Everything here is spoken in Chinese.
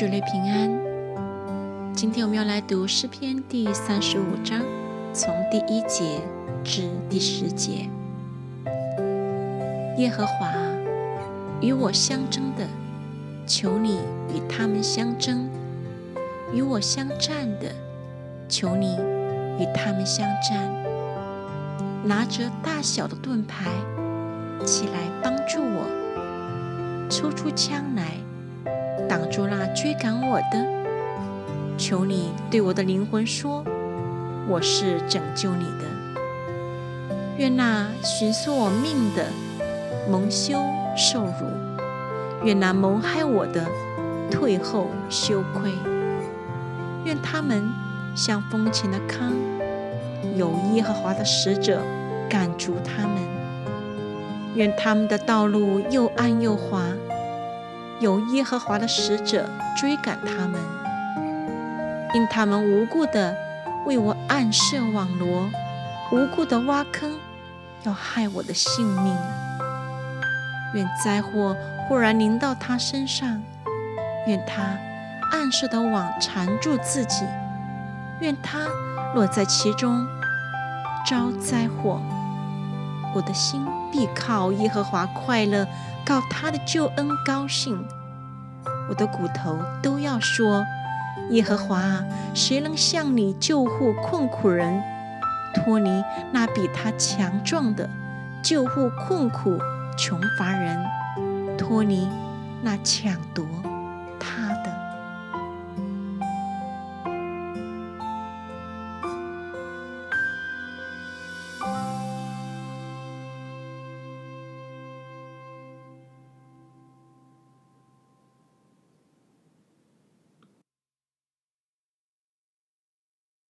主内平安。今天我们要来读诗篇第三十五章，从第一节至第十节。耶和华与我相争的，求你与他们相争；与我相战的，求你与他们相战。拿着大小的盾牌起来帮助我，抽出枪来。挡住那追赶我的，求你对我的灵魂说：“我是拯救你的。”愿那寻索我命的蒙羞受辱，愿那谋害我的退后羞愧。愿他们像风前的糠，有耶和华的使者赶逐他们。愿他们的道路又暗又滑。有耶和华的使者追赶他们，因他们无故的为我暗设网罗，无故的挖坑，要害我的性命。愿灾祸忽然临到他身上，愿他暗设的网缠住自己，愿他落在其中招灾祸。我的心必靠耶和华快乐。靠他的救恩高兴，我的骨头都要说：耶和华啊，谁能向你救护困苦人，脱离那比他强壮的，救护困苦穷乏人，脱离那抢夺。